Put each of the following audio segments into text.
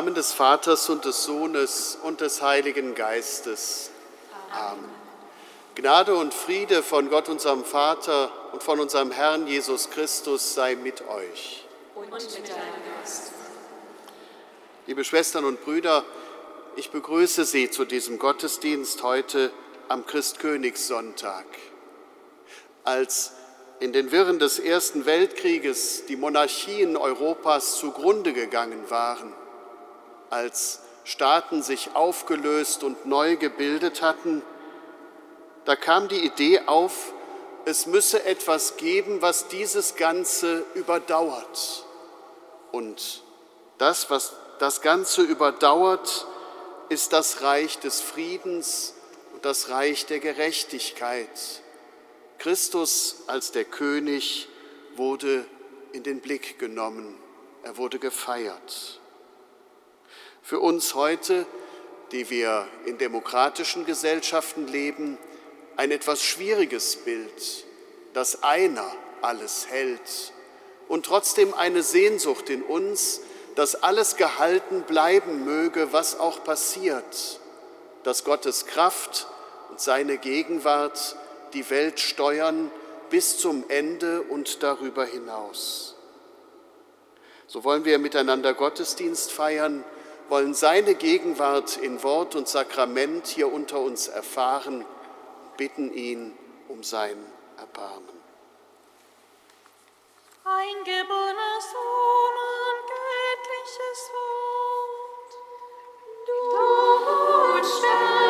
Namen des Vaters und des Sohnes und des Heiligen Geistes. Amen. Gnade und Friede von Gott, unserem Vater und von unserem Herrn Jesus Christus sei mit euch. Und mit deinem Geist. Liebe Schwestern und Brüder, ich begrüße Sie zu diesem Gottesdienst heute am Christkönigssonntag. Als in den Wirren des Ersten Weltkrieges die Monarchien Europas zugrunde gegangen waren, als Staaten sich aufgelöst und neu gebildet hatten, da kam die Idee auf, es müsse etwas geben, was dieses Ganze überdauert. Und das, was das Ganze überdauert, ist das Reich des Friedens und das Reich der Gerechtigkeit. Christus als der König wurde in den Blick genommen, er wurde gefeiert. Für uns heute, die wir in demokratischen Gesellschaften leben, ein etwas schwieriges Bild, dass einer alles hält und trotzdem eine Sehnsucht in uns, dass alles gehalten bleiben möge, was auch passiert, dass Gottes Kraft und seine Gegenwart die Welt steuern bis zum Ende und darüber hinaus. So wollen wir miteinander Gottesdienst feiern, wollen seine Gegenwart in Wort und Sakrament hier unter uns erfahren, bitten ihn um sein Erbarmen. Eingeborener Sohn und göttliches Wort, du unsterblicher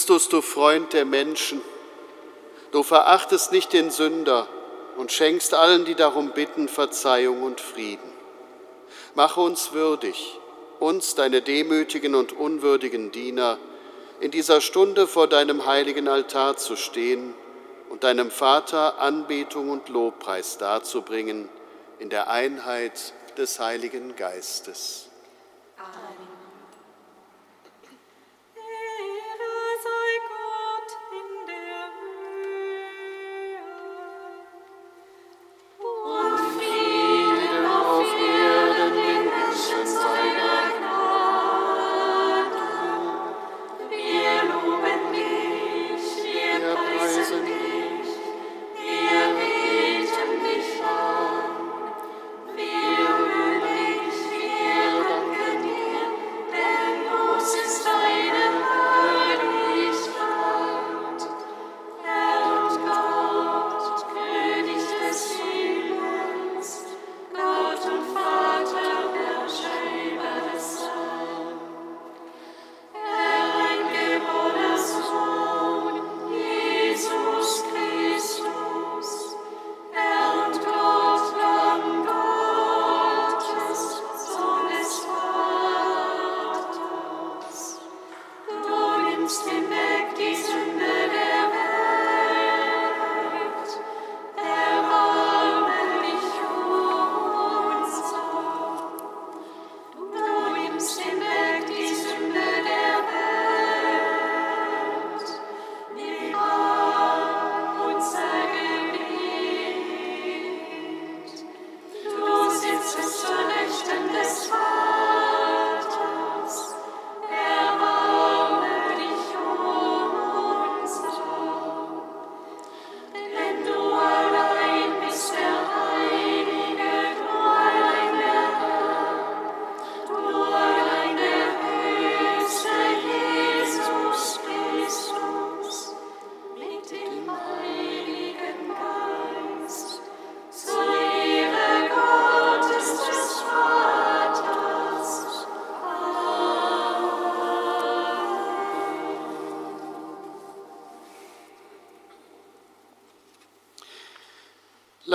Christus, du Freund der Menschen, du verachtest nicht den Sünder und schenkst allen, die darum bitten, Verzeihung und Frieden. Mache uns würdig, uns, deine demütigen und unwürdigen Diener, in dieser Stunde vor deinem heiligen Altar zu stehen und deinem Vater Anbetung und Lobpreis darzubringen in der Einheit des Heiligen Geistes.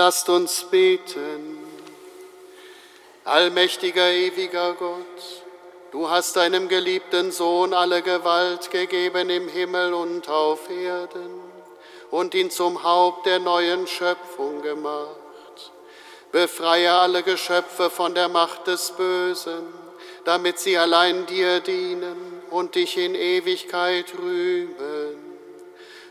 Lasst uns beten. Allmächtiger, ewiger Gott, du hast deinem geliebten Sohn alle Gewalt gegeben im Himmel und auf Erden und ihn zum Haupt der neuen Schöpfung gemacht. Befreie alle Geschöpfe von der Macht des Bösen, damit sie allein dir dienen und dich in Ewigkeit rühmen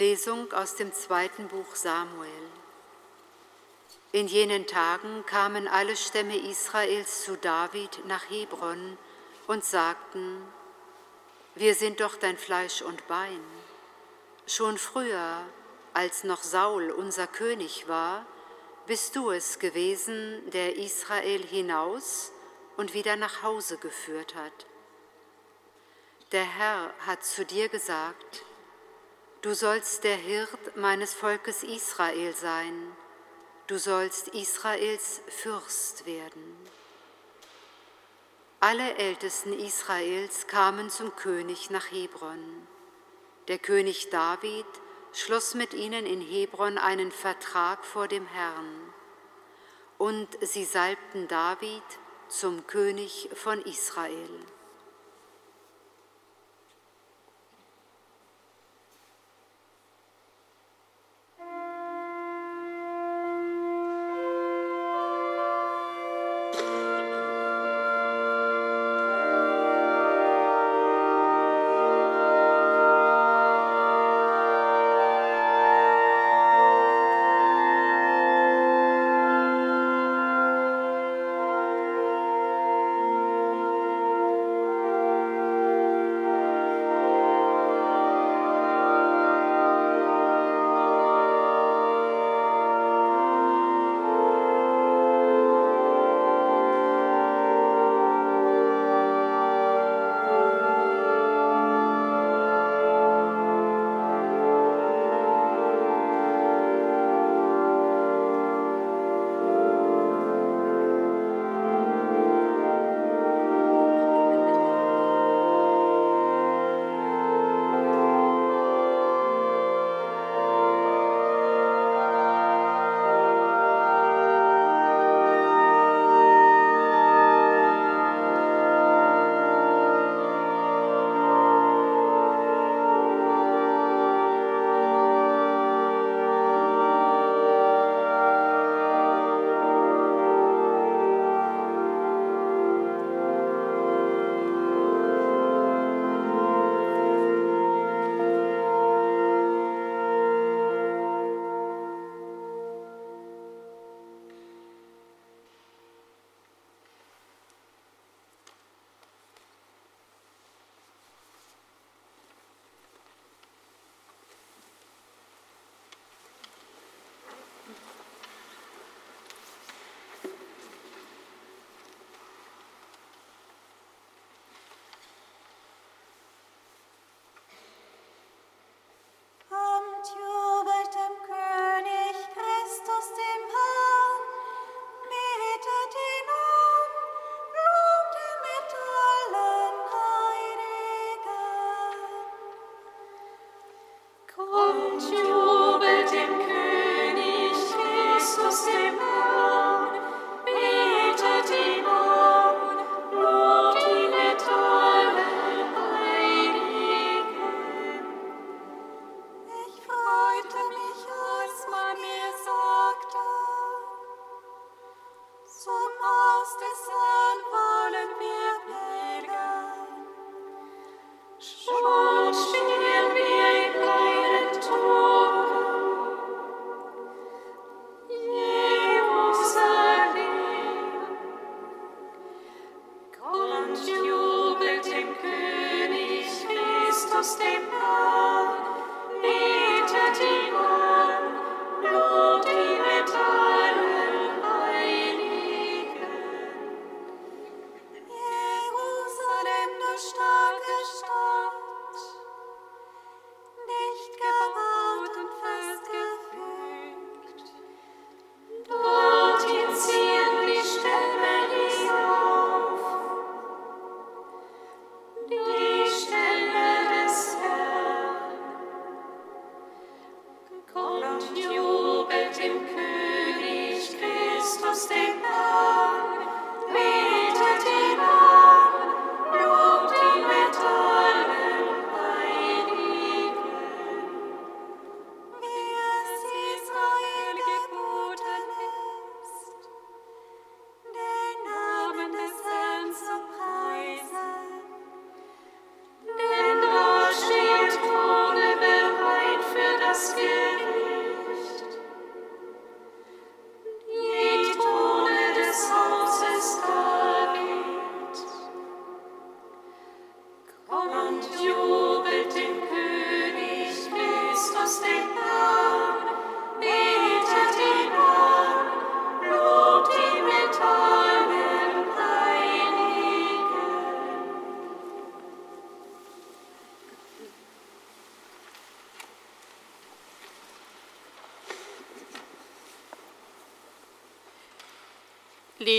Lesung aus dem zweiten Buch Samuel. In jenen Tagen kamen alle Stämme Israels zu David nach Hebron und sagten, wir sind doch dein Fleisch und Bein. Schon früher, als noch Saul unser König war, bist du es gewesen, der Israel hinaus und wieder nach Hause geführt hat. Der Herr hat zu dir gesagt, Du sollst der Hirt meines Volkes Israel sein. Du sollst Israels Fürst werden. Alle Ältesten Israels kamen zum König nach Hebron. Der König David schloss mit ihnen in Hebron einen Vertrag vor dem Herrn. Und sie salbten David zum König von Israel.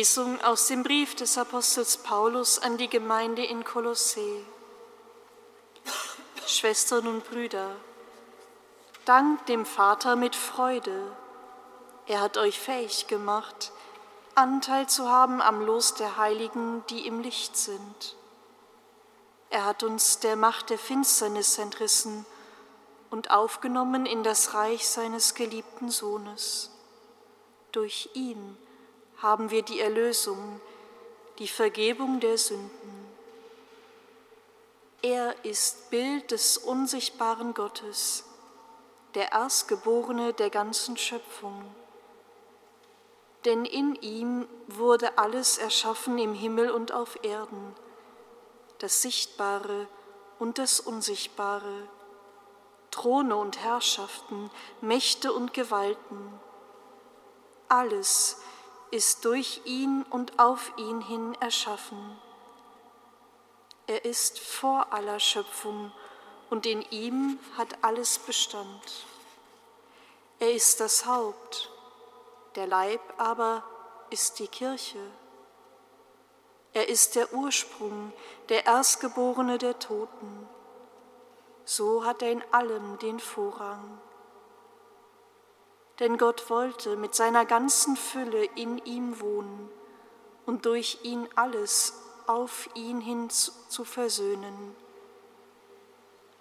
Lesung aus dem Brief des Apostels Paulus an die Gemeinde in Kolossee. Schwestern und Brüder, dankt dem Vater mit Freude. Er hat euch fähig gemacht, Anteil zu haben am Los der Heiligen, die im Licht sind. Er hat uns der Macht der Finsternis entrissen und aufgenommen in das Reich seines geliebten Sohnes. Durch ihn haben wir die Erlösung, die Vergebung der Sünden. Er ist Bild des unsichtbaren Gottes, der Erstgeborene der ganzen Schöpfung. Denn in ihm wurde alles erschaffen im Himmel und auf Erden, das Sichtbare und das Unsichtbare, Throne und Herrschaften, Mächte und Gewalten. Alles ist durch ihn und auf ihn hin erschaffen. Er ist vor aller Schöpfung und in ihm hat alles Bestand. Er ist das Haupt, der Leib aber ist die Kirche. Er ist der Ursprung, der Erstgeborene der Toten. So hat er in allem den Vorrang denn Gott wollte mit seiner ganzen Fülle in ihm wohnen und durch ihn alles auf ihn hin zu versöhnen.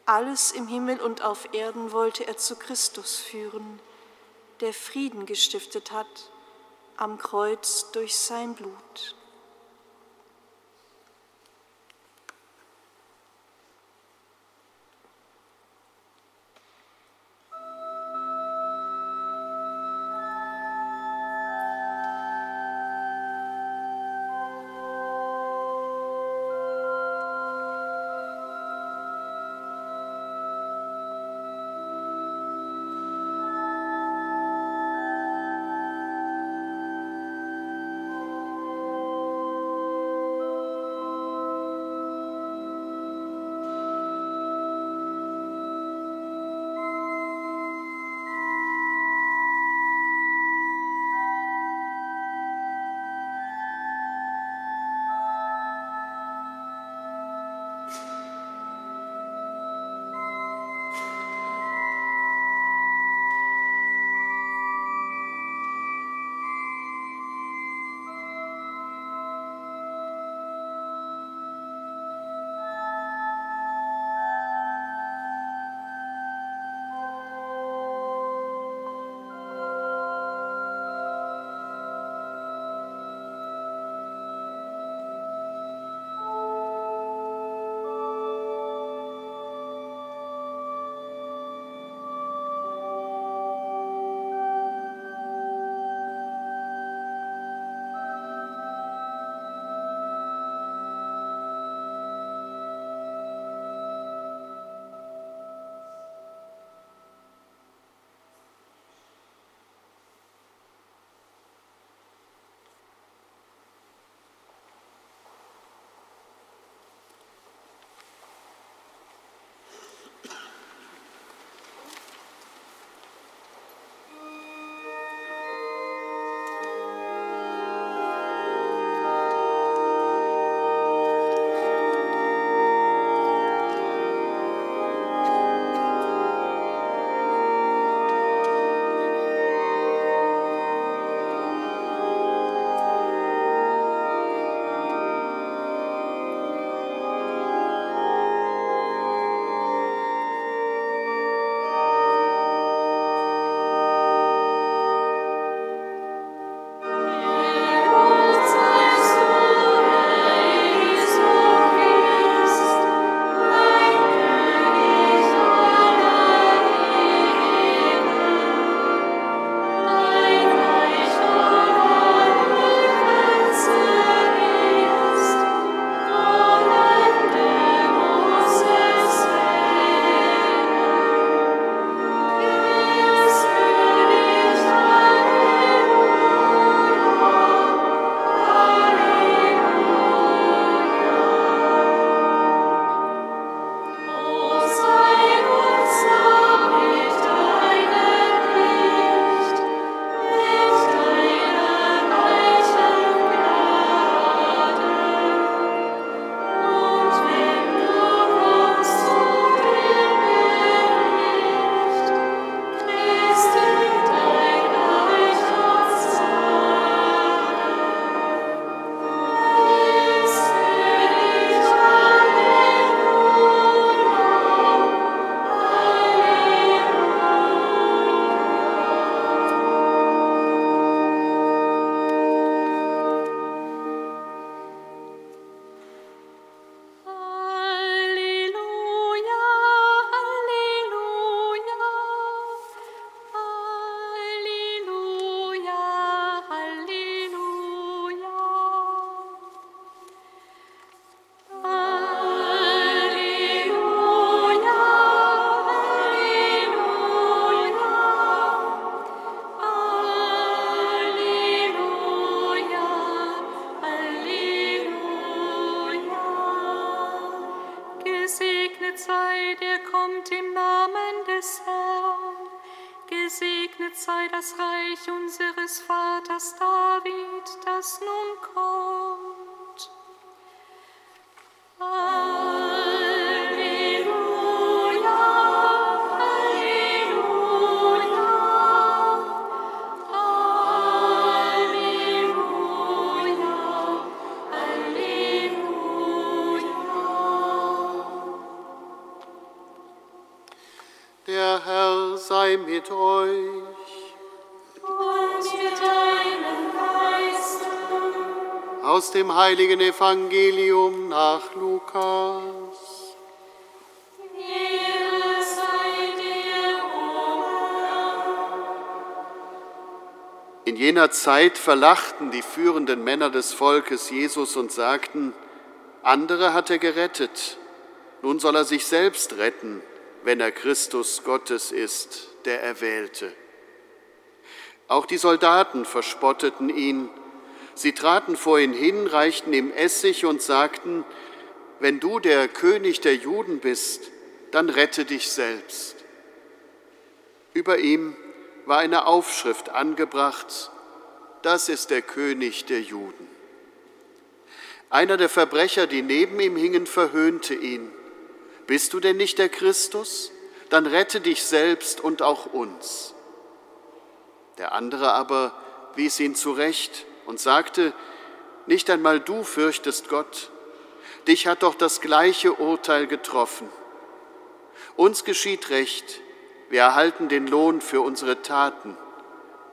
Alles im Himmel und auf Erden wollte er zu Christus führen, der Frieden gestiftet hat am Kreuz durch sein Blut. Sei mit euch. Und mit deinem Geiste. Aus dem heiligen Evangelium nach Lukas. Ehre sei dir, O In jener Zeit verlachten die führenden Männer des Volkes Jesus und sagten, andere hat er gerettet, nun soll er sich selbst retten, wenn er Christus Gottes ist, der Erwählte. Auch die Soldaten verspotteten ihn. Sie traten vor ihn hin, reichten ihm Essig und sagten, wenn du der König der Juden bist, dann rette dich selbst. Über ihm war eine Aufschrift angebracht, das ist der König der Juden. Einer der Verbrecher, die neben ihm hingen, verhöhnte ihn. Bist du denn nicht der Christus? Dann rette dich selbst und auch uns. Der andere aber wies ihn zurecht und sagte, nicht einmal du fürchtest Gott, dich hat doch das gleiche Urteil getroffen. Uns geschieht recht, wir erhalten den Lohn für unsere Taten,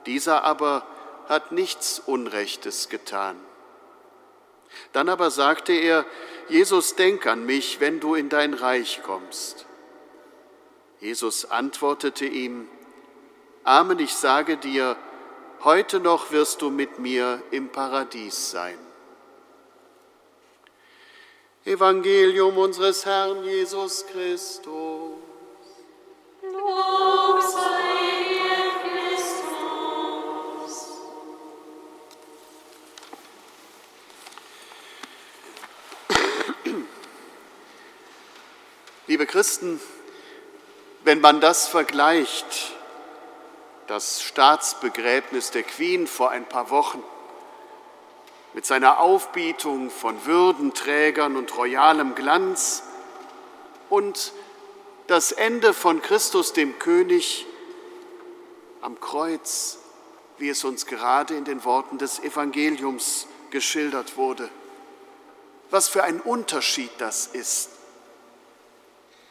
dieser aber hat nichts Unrechtes getan. Dann aber sagte er, Jesus, denk an mich, wenn du in dein Reich kommst. Jesus antwortete ihm, Amen, ich sage dir, heute noch wirst du mit mir im Paradies sein. Evangelium unseres Herrn Jesus Christus. Lob sei dir, Christus. Liebe Christen, wenn man das vergleicht, das Staatsbegräbnis der Queen vor ein paar Wochen mit seiner Aufbietung von Würdenträgern und royalem Glanz und das Ende von Christus dem König am Kreuz, wie es uns gerade in den Worten des Evangeliums geschildert wurde. Was für ein Unterschied das ist.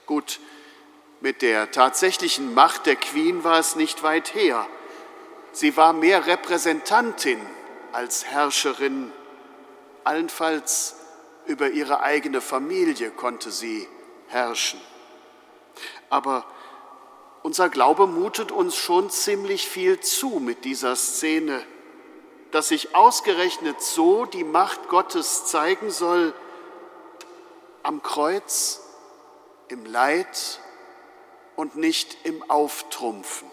Gut, mit der tatsächlichen Macht der Queen war es nicht weit her. Sie war mehr Repräsentantin als Herrscherin. Allenfalls über ihre eigene Familie konnte sie herrschen. Aber unser Glaube mutet uns schon ziemlich viel zu mit dieser Szene, dass sich ausgerechnet so die Macht Gottes zeigen soll am Kreuz, im Leid und nicht im Auftrumpfen.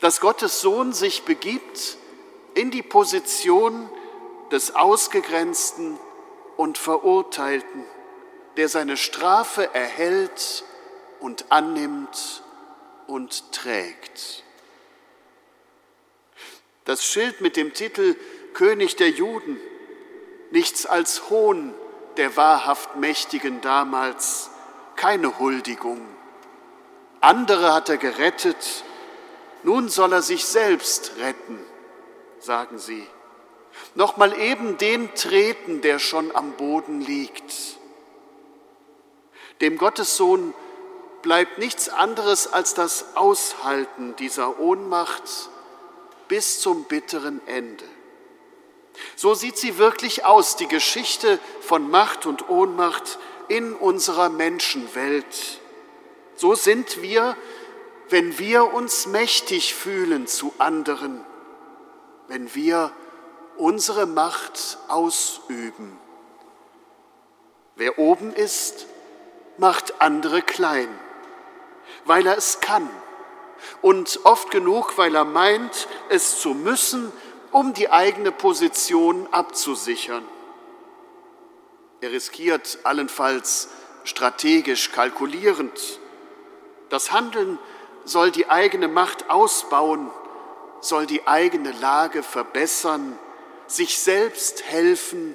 Dass Gottes Sohn sich begibt in die Position des Ausgegrenzten und Verurteilten, der seine Strafe erhält und annimmt und trägt. Das Schild mit dem Titel König der Juden, nichts als Hohn der wahrhaft Mächtigen damals, keine Huldigung. Andere hat er gerettet, nun soll er sich selbst retten, sagen sie. Nochmal eben den treten, der schon am Boden liegt. Dem Gottessohn bleibt nichts anderes als das Aushalten dieser Ohnmacht bis zum bitteren Ende. So sieht sie wirklich aus, die Geschichte von Macht und Ohnmacht in unserer Menschenwelt. So sind wir, wenn wir uns mächtig fühlen zu anderen, wenn wir unsere Macht ausüben. Wer oben ist, macht andere klein, weil er es kann und oft genug, weil er meint, es zu müssen, um die eigene Position abzusichern. Er riskiert allenfalls strategisch kalkulierend. Das Handeln soll die eigene Macht ausbauen, soll die eigene Lage verbessern, sich selbst helfen,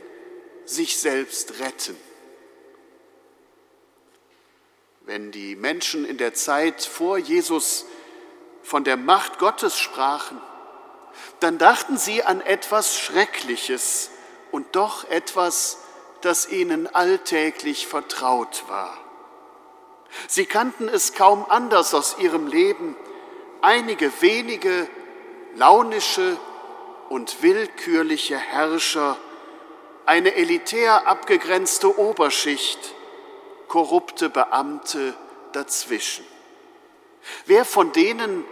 sich selbst retten. Wenn die Menschen in der Zeit vor Jesus von der Macht Gottes sprachen, dann dachten sie an etwas Schreckliches und doch etwas, das ihnen alltäglich vertraut war. Sie kannten es kaum anders aus ihrem Leben, einige wenige launische und willkürliche Herrscher, eine elitär abgegrenzte Oberschicht, korrupte Beamte dazwischen. Wer von denen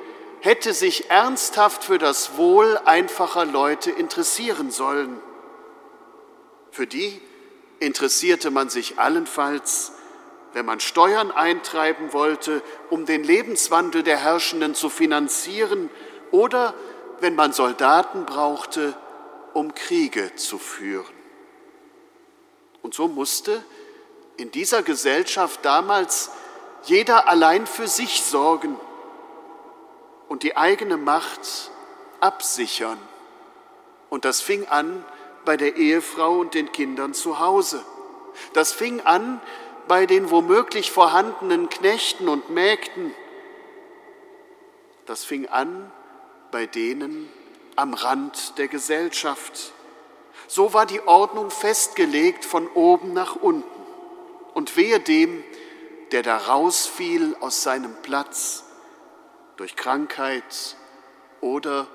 hätte sich ernsthaft für das Wohl einfacher Leute interessieren sollen? Für die interessierte man sich allenfalls, wenn man Steuern eintreiben wollte, um den Lebenswandel der Herrschenden zu finanzieren oder wenn man Soldaten brauchte, um Kriege zu führen. Und so musste in dieser Gesellschaft damals jeder allein für sich sorgen und die eigene Macht absichern. Und das fing an bei der Ehefrau und den Kindern zu Hause. Das fing an bei den womöglich vorhandenen Knechten und Mägden. Das fing an bei denen am Rand der Gesellschaft. So war die Ordnung festgelegt von oben nach unten. Und wehe dem, der da rausfiel aus seinem Platz durch Krankheit oder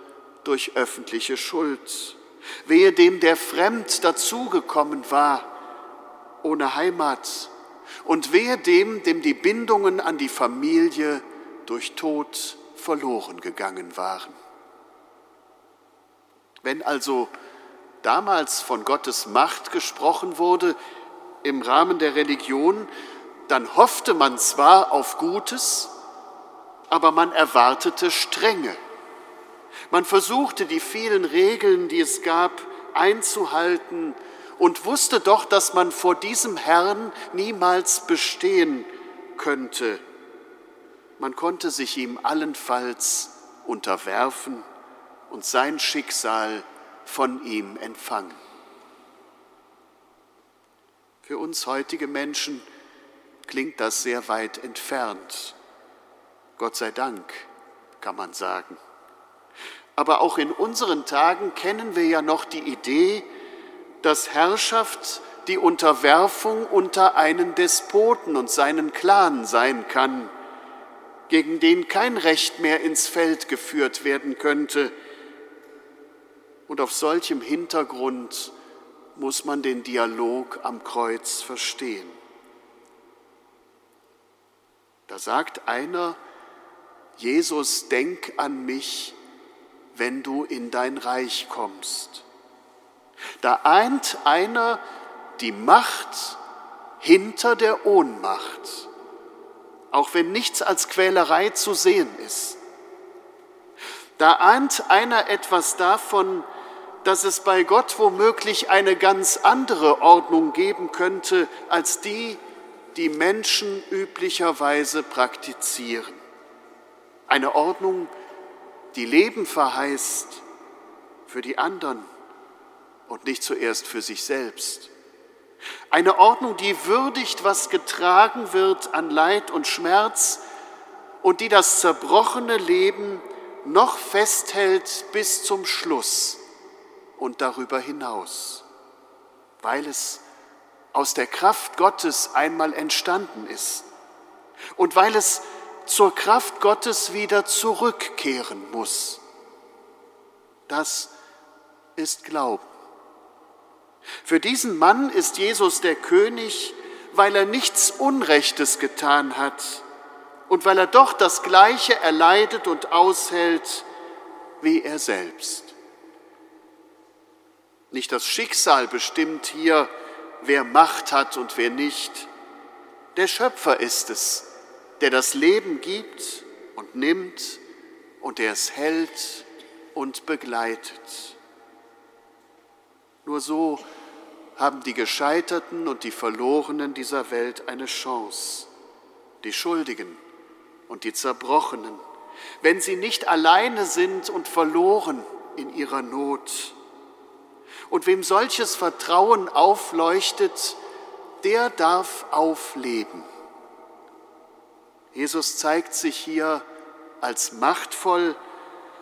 durch öffentliche Schuld. Wehe dem, der fremd dazugekommen war, ohne Heimat. Und wehe dem, dem die Bindungen an die Familie durch Tod verloren gegangen waren. Wenn also damals von Gottes Macht gesprochen wurde im Rahmen der Religion, dann hoffte man zwar auf Gutes, aber man erwartete Strenge. Man versuchte die vielen Regeln, die es gab, einzuhalten und wusste doch, dass man vor diesem Herrn niemals bestehen könnte. Man konnte sich ihm allenfalls unterwerfen und sein Schicksal von ihm empfangen. Für uns heutige Menschen klingt das sehr weit entfernt. Gott sei Dank, kann man sagen. Aber auch in unseren Tagen kennen wir ja noch die Idee, dass Herrschaft die Unterwerfung unter einen Despoten und seinen Clan sein kann, gegen den kein Recht mehr ins Feld geführt werden könnte, und auf solchem Hintergrund muss man den Dialog am Kreuz verstehen. Da sagt einer, Jesus, denk an mich, wenn du in dein Reich kommst. Da eint einer die Macht hinter der Ohnmacht, auch wenn nichts als Quälerei zu sehen ist. Da ahnt einer etwas davon, dass es bei Gott womöglich eine ganz andere Ordnung geben könnte als die, die Menschen üblicherweise praktizieren. Eine Ordnung, die Leben verheißt für die anderen und nicht zuerst für sich selbst. Eine Ordnung, die würdigt, was getragen wird an Leid und Schmerz und die das zerbrochene Leben noch festhält bis zum Schluss und darüber hinaus, weil es aus der Kraft Gottes einmal entstanden ist und weil es zur Kraft Gottes wieder zurückkehren muss. Das ist Glauben. Für diesen Mann ist Jesus der König, weil er nichts Unrechtes getan hat und weil er doch das Gleiche erleidet und aushält wie er selbst. Nicht das Schicksal bestimmt hier, wer Macht hat und wer nicht. Der Schöpfer ist es, der das Leben gibt und nimmt und der es hält und begleitet. Nur so haben die Gescheiterten und die Verlorenen dieser Welt eine Chance, die Schuldigen und die Zerbrochenen, wenn sie nicht alleine sind und verloren in ihrer Not. Und wem solches Vertrauen aufleuchtet, der darf aufleben. Jesus zeigt sich hier als machtvoll,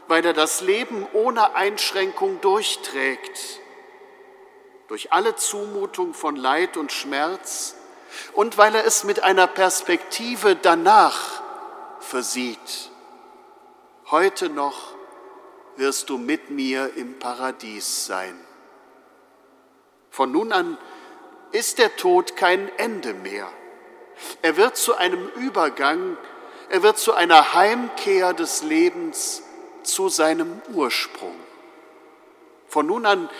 weil er das Leben ohne Einschränkung durchträgt, durch alle Zumutung von Leid und Schmerz und weil er es mit einer Perspektive danach versieht. Heute noch wirst du mit mir im Paradies sein. Von nun an ist der Tod kein Ende mehr. Er wird zu einem Übergang, er wird zu einer Heimkehr des Lebens, zu seinem Ursprung. Von nun an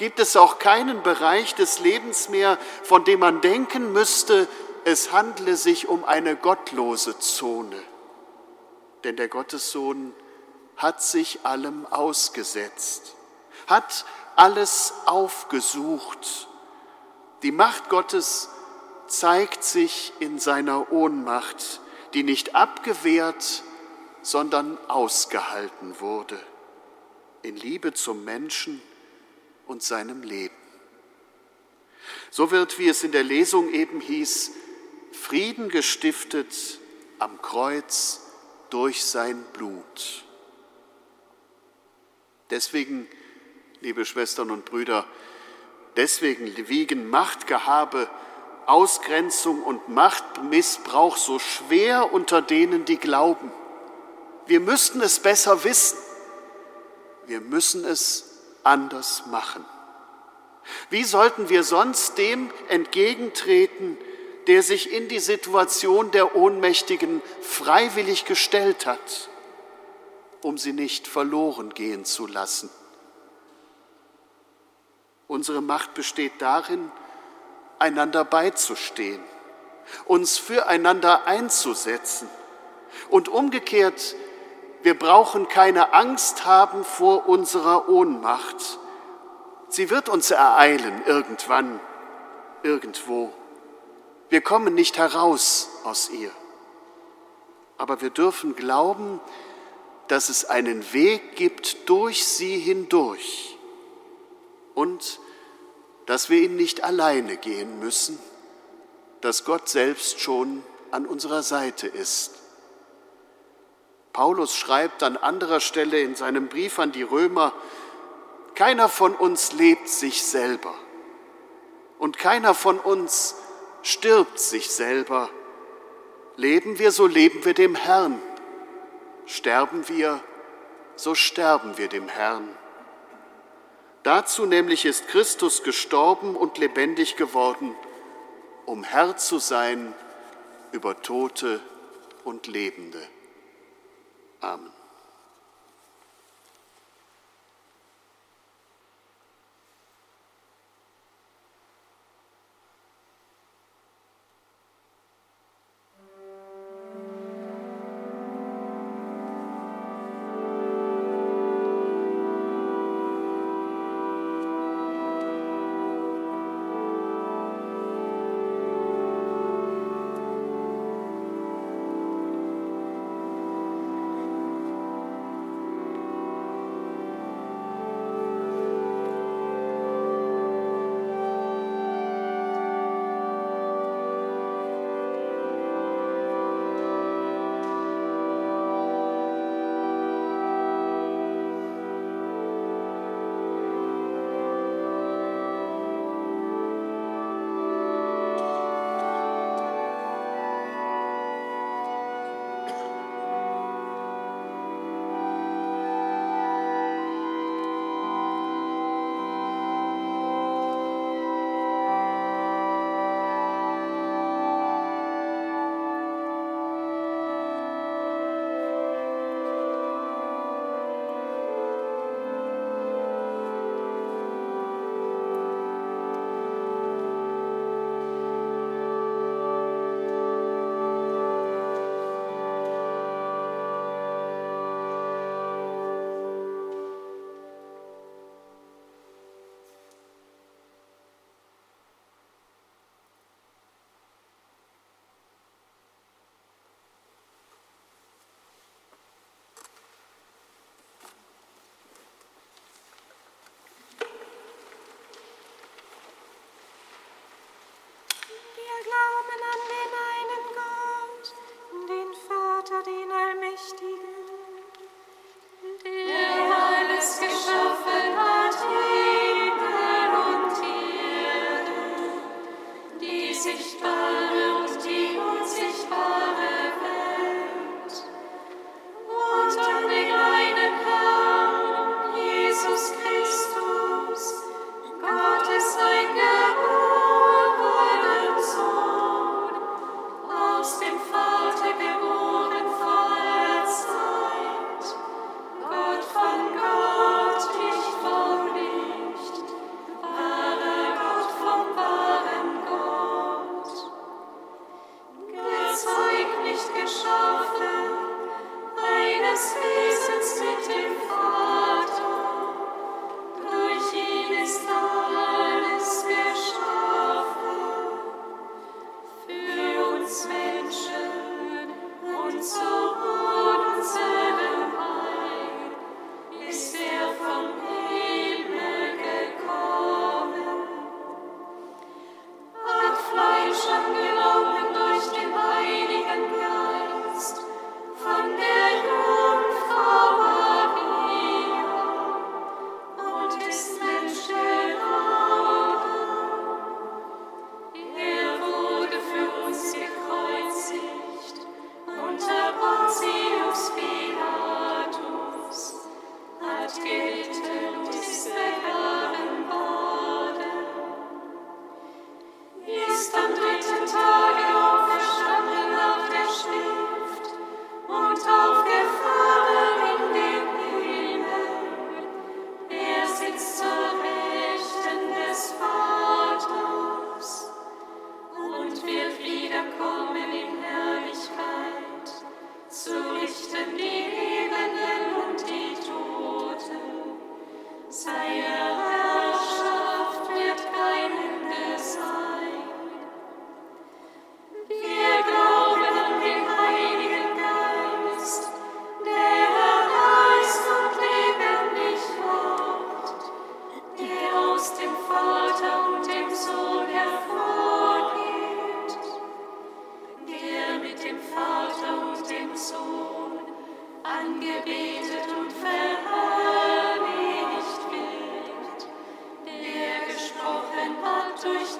gibt es auch keinen Bereich des Lebens mehr, von dem man denken müsste, es handle sich um eine gottlose Zone. Denn der Gottessohn hat sich allem ausgesetzt, hat alles aufgesucht. Die Macht Gottes zeigt sich in seiner Ohnmacht, die nicht abgewehrt, sondern ausgehalten wurde, in Liebe zum Menschen und seinem Leben. So wird, wie es in der Lesung eben hieß, Frieden gestiftet am Kreuz durch sein Blut. Deswegen, liebe Schwestern und Brüder, deswegen wiegen Machtgehabe, Ausgrenzung und Machtmissbrauch so schwer unter denen, die glauben. Wir müssten es besser wissen. Wir müssen es anders machen. Wie sollten wir sonst dem entgegentreten, der sich in die Situation der Ohnmächtigen freiwillig gestellt hat? um sie nicht verloren gehen zu lassen. Unsere Macht besteht darin, einander beizustehen, uns füreinander einzusetzen. Und umgekehrt, wir brauchen keine Angst haben vor unserer Ohnmacht. Sie wird uns ereilen irgendwann, irgendwo. Wir kommen nicht heraus aus ihr. Aber wir dürfen glauben, dass es einen Weg gibt durch sie hindurch und dass wir ihn nicht alleine gehen müssen, dass Gott selbst schon an unserer Seite ist. Paulus schreibt an anderer Stelle in seinem Brief an die Römer, keiner von uns lebt sich selber und keiner von uns stirbt sich selber. Leben wir, so leben wir dem Herrn. Sterben wir, so sterben wir dem Herrn. Dazu nämlich ist Christus gestorben und lebendig geworden, um Herr zu sein über Tote und Lebende. Amen.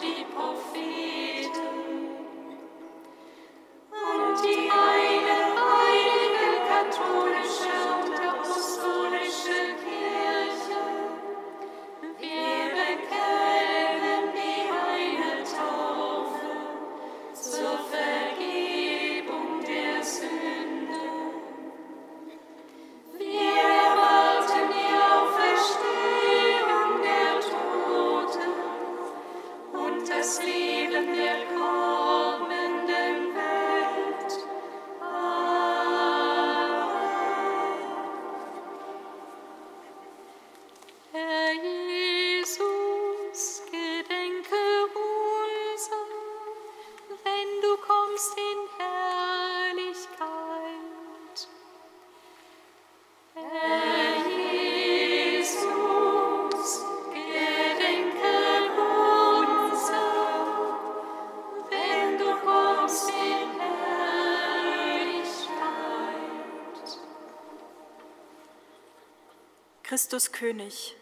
deep Christus König,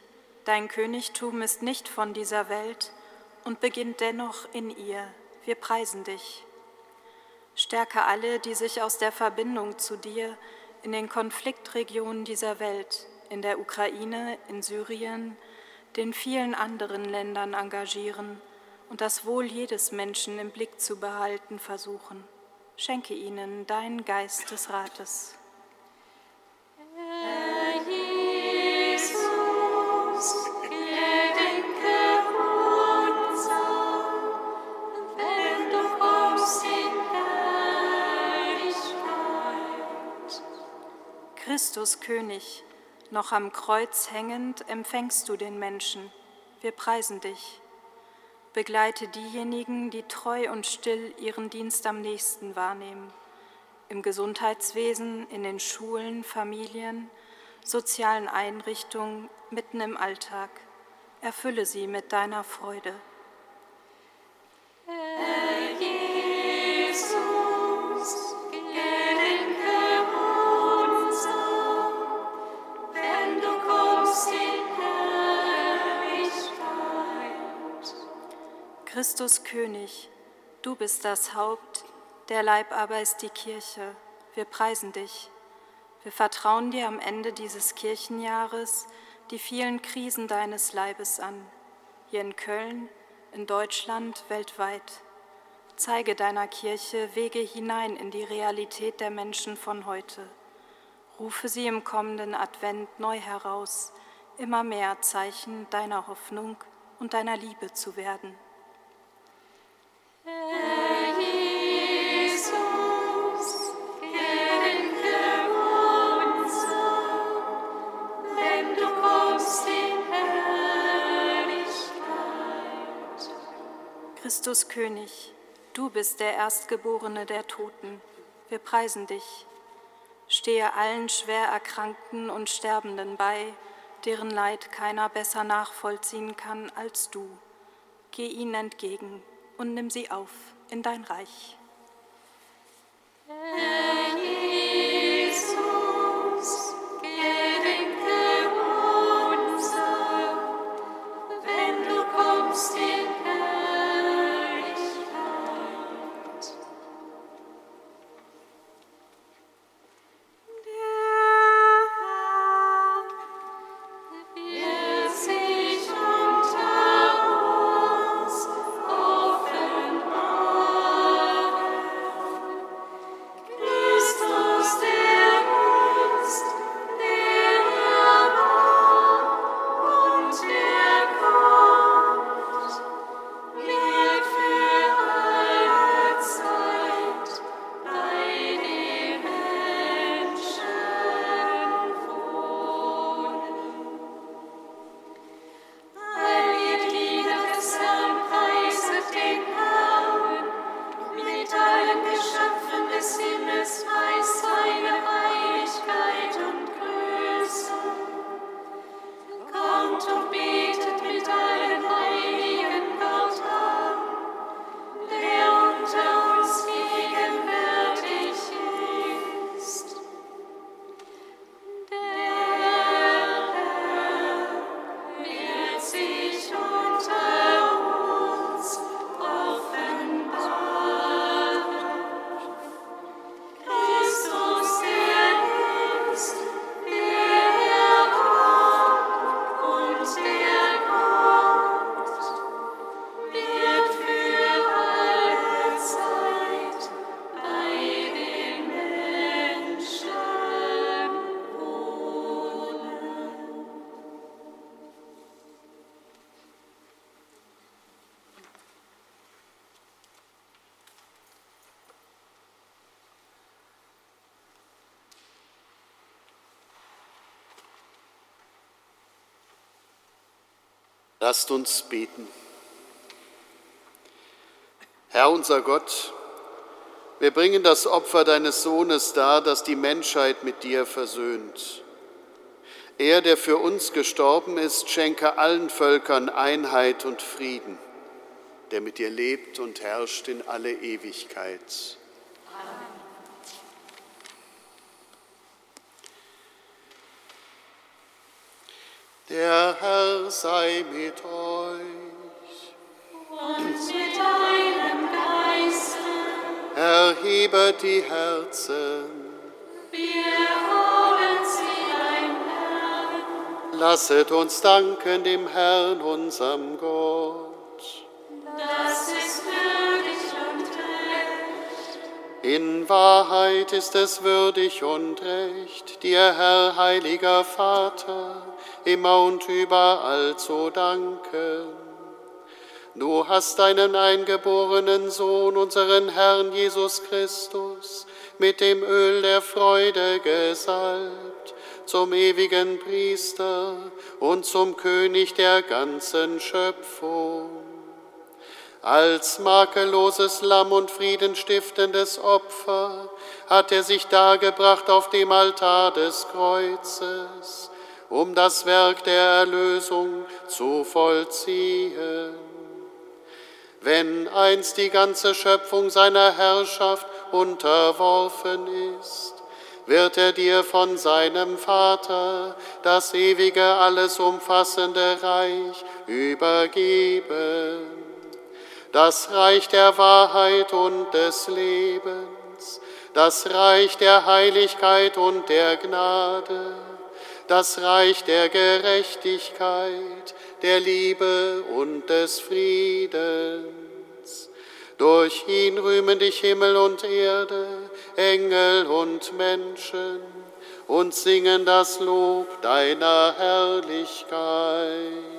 dein Königtum ist nicht von dieser Welt und beginnt dennoch in ihr. Wir preisen dich. Stärke alle, die sich aus der Verbindung zu dir in den Konfliktregionen dieser Welt, in der Ukraine, in Syrien, den vielen anderen Ländern engagieren und das Wohl jedes Menschen im Blick zu behalten versuchen. Schenke ihnen deinen Geist des Rates. Christus König, noch am Kreuz hängend, empfängst du den Menschen. Wir preisen dich. Begleite diejenigen, die treu und still ihren Dienst am nächsten wahrnehmen. Im Gesundheitswesen, in den Schulen, Familien, sozialen Einrichtungen, mitten im Alltag. Erfülle sie mit deiner Freude. Herr Christus König, du bist das Haupt, der Leib aber ist die Kirche. Wir preisen dich. Wir vertrauen dir am Ende dieses Kirchenjahres die vielen Krisen deines Leibes an, hier in Köln, in Deutschland, weltweit. Zeige deiner Kirche Wege hinein in die Realität der Menschen von heute. Rufe sie im kommenden Advent neu heraus, immer mehr Zeichen deiner Hoffnung und deiner Liebe zu werden. Herr Jesus, gedenke uns, wenn du kommst in Herrlichkeit. Christus König, du bist der Erstgeborene der Toten. Wir preisen dich. Stehe allen schwer Erkrankten und Sterbenden bei, deren Leid keiner besser nachvollziehen kann als du. Geh ihnen entgegen und nimm sie auf in dein Reich. Herr Lasst uns beten. Herr unser Gott, wir bringen das Opfer deines Sohnes dar, das die Menschheit mit dir versöhnt. Er, der für uns gestorben ist, schenke allen Völkern Einheit und Frieden, der mit dir lebt und herrscht in alle Ewigkeit. Der Herr sei mit euch. Und mit deinem Geiste, Erhebet die Herzen, wir holen sie dein Herrn, lasset uns danken dem Herrn, unserem Gott. das ist würdig und recht. In Wahrheit ist es würdig und recht, dir, Herr, heiliger Vater, immer und überall zu danken. Du hast deinen eingeborenen Sohn, unseren Herrn Jesus Christus, mit dem Öl der Freude gesalbt, zum ewigen Priester und zum König der ganzen Schöpfung. Als makelloses Lamm und friedenstiftendes Opfer hat er sich dargebracht auf dem Altar des Kreuzes, um das Werk der Erlösung zu vollziehen. Wenn einst die ganze Schöpfung seiner Herrschaft unterworfen ist, wird er dir von seinem Vater das ewige, alles umfassende Reich übergeben. das Reich der Wahrheit und des Lebens, das Reich der Heiligkeit und der Gnade, das Reich der Gerechtigkeit, der Liebe und des Friedens. Durch ihn rühmen dich Himmel und Erde, Engel und Menschen und singen das Lob deiner Herrlichkeit.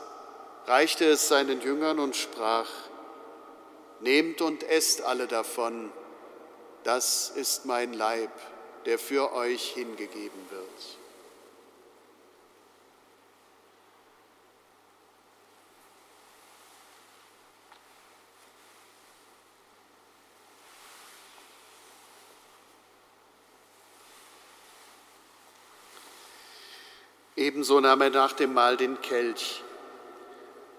reichte es seinen Jüngern und sprach, Nehmt und esst alle davon, das ist mein Leib, der für euch hingegeben wird. Ebenso nahm er nach dem Mahl den Kelch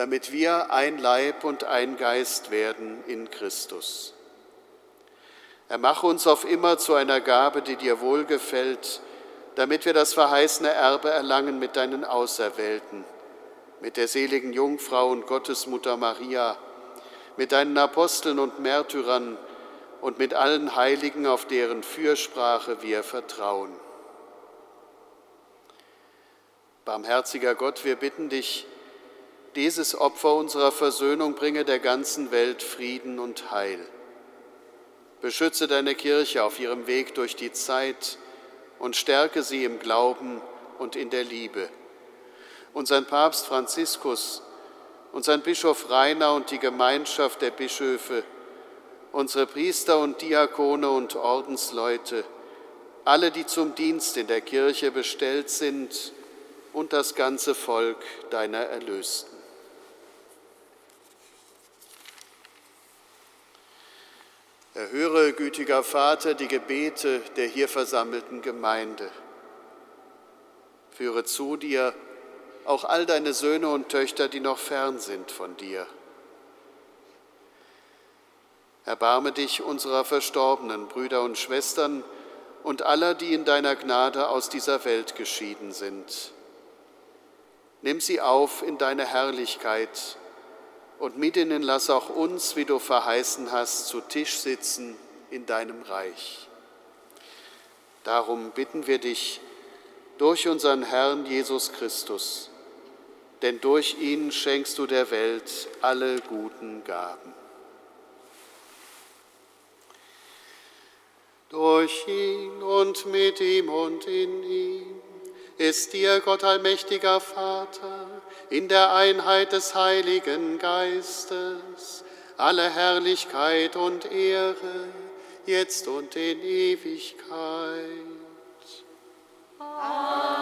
damit wir ein Leib und ein Geist werden in Christus. Er mache uns auf immer zu einer Gabe, die dir wohlgefällt, damit wir das verheißene Erbe erlangen mit deinen Auserwählten, mit der seligen Jungfrau und Gottesmutter Maria, mit deinen Aposteln und Märtyrern und mit allen Heiligen, auf deren Fürsprache wir vertrauen. Barmherziger Gott, wir bitten dich, Dieses Opfer unserer Versöhnung bringe der ganzen Welt Frieden und Heil. Beschütze deine Kirche auf ihrem Weg durch die Zeit und stärke sie im Glauben und in der Liebe. Unseren Papst Franziskus, unseren Bischof Rainer und die Gemeinschaft der Bischöfe, unsere Priester und Diakone und Ordensleute, alle, die zum Dienst in der Kirche bestellt sind, und das ganze Volk deiner Erlösten. Erhöre, gütiger Vater, die Gebete der hier versammelten Gemeinde. Führe zu dir auch all deine Söhne und Töchter, die noch fern sind von dir. Erbarme dich unserer verstorbenen Brüder und Schwestern und aller, die in deiner Gnade aus dieser Welt geschieden sind. Nimm sie auf in deine Herrlichkeit und mit ihnen lass auch uns, wie du verheißen hast, zu Tisch sitzen in deinem Reich. Darum bitten wir dich durch unseren Herrn Jesus Christus, denn durch ihn schenkst du der Welt alle guten Gaben. Durch ihn und mit ihm und in ihm ist dir Gott allmächtiger Vater in der Einheit des Heiligen Geistes, alle Herrlichkeit und Ehre, jetzt und in Ewigkeit. Amen.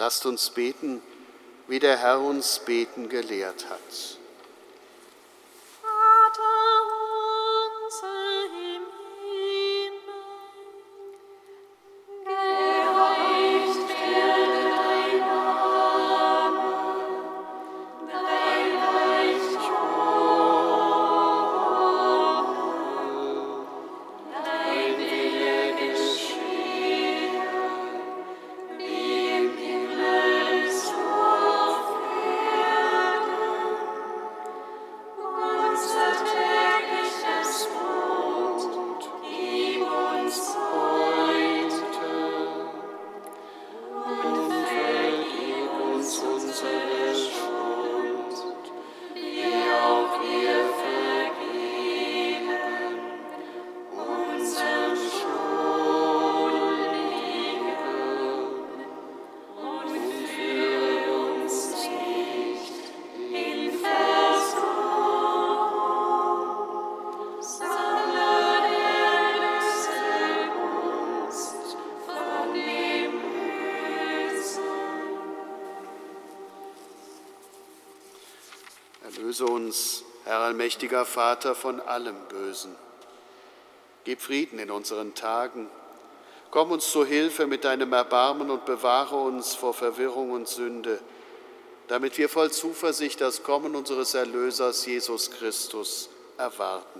Lasst uns beten, wie der Herr uns beten gelehrt hat. Vater. Erlöse uns, Herr allmächtiger Vater, von allem Bösen. Gib Frieden in unseren Tagen. Komm uns zu Hilfe mit deinem Erbarmen und bewahre uns vor Verwirrung und Sünde, damit wir voll Zuversicht das Kommen unseres Erlösers Jesus Christus erwarten.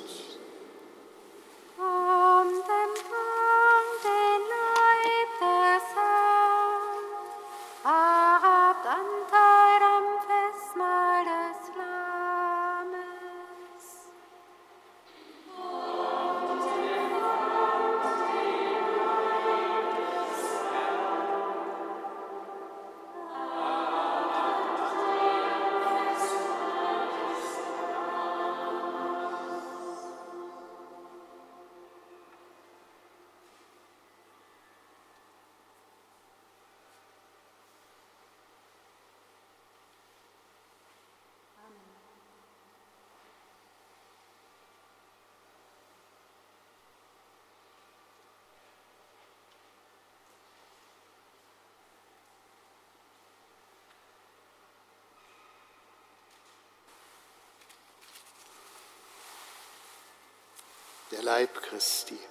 Leib Christi.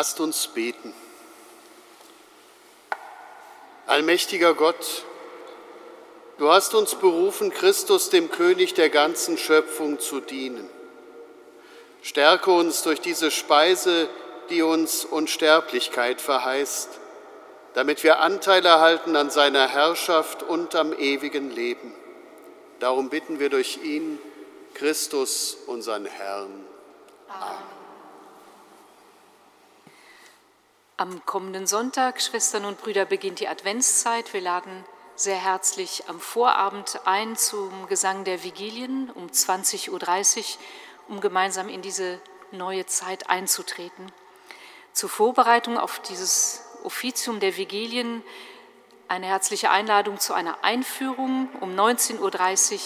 Lasst uns beten. Allmächtiger Gott, du hast uns berufen, Christus, dem König der ganzen Schöpfung, zu dienen. Stärke uns durch diese Speise, die uns Unsterblichkeit verheißt, damit wir Anteil erhalten an seiner Herrschaft und am ewigen Leben. Darum bitten wir durch ihn, Christus, unseren Herrn. Am kommenden Sonntag, Schwestern und Brüder, beginnt die Adventszeit. Wir laden sehr herzlich am Vorabend ein zum Gesang der Vigilien um 20.30 Uhr, um gemeinsam in diese neue Zeit einzutreten. Zur Vorbereitung auf dieses Offizium der Vigilien eine herzliche Einladung zu einer Einführung um 19.30 Uhr.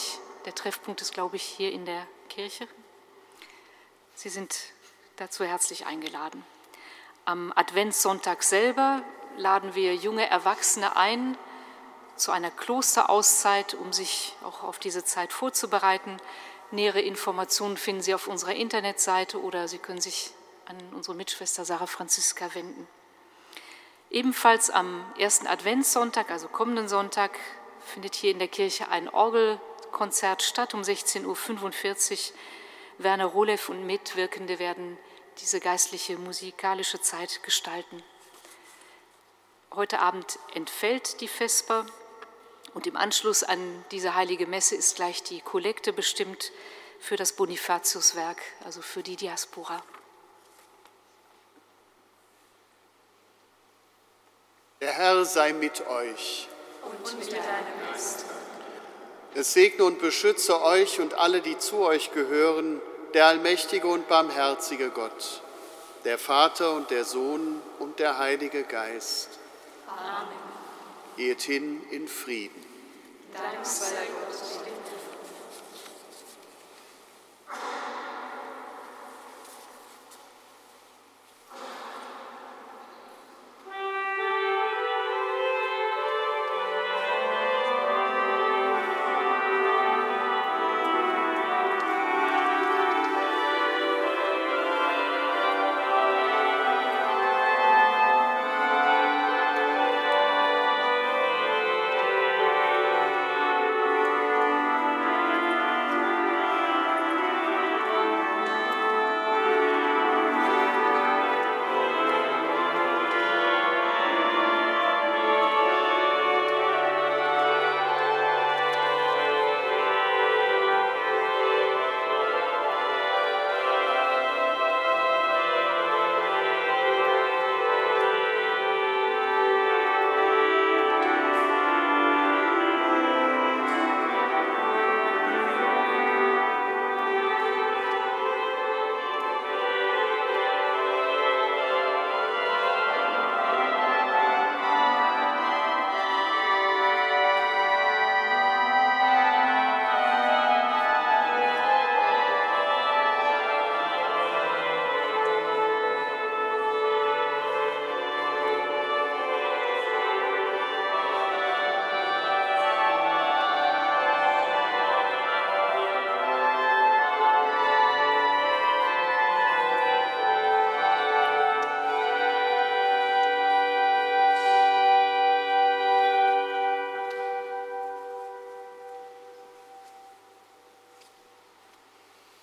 Der Treffpunkt ist, glaube ich, hier in der Kirche. Sie sind dazu herzlich eingeladen. Am Adventssonntag selber laden wir junge Erwachsene ein zu einer Klosterauszeit, um sich auch auf diese Zeit vorzubereiten. Nähere Informationen finden Sie auf unserer Internetseite oder Sie können sich an unsere Mitschwester Sarah Franziska wenden. Ebenfalls am ersten Adventssonntag, also kommenden Sonntag, findet hier in der Kirche ein Orgelkonzert statt um 16.45 Uhr. Werner Rolev und Mitwirkende werden diese geistliche musikalische Zeit gestalten. Heute Abend entfällt die Vesper und im Anschluss an diese heilige Messe ist gleich die Kollekte bestimmt für das Bonifatiuswerk, also für die Diaspora. Der Herr sei mit euch. Und mit deinem Geist. Es segne und beschütze euch und alle, die zu euch gehören, der allmächtige und barmherzige Gott, der Vater und der Sohn und der Heilige Geist. Amen. Geht hin in Frieden. Dank sei Gott,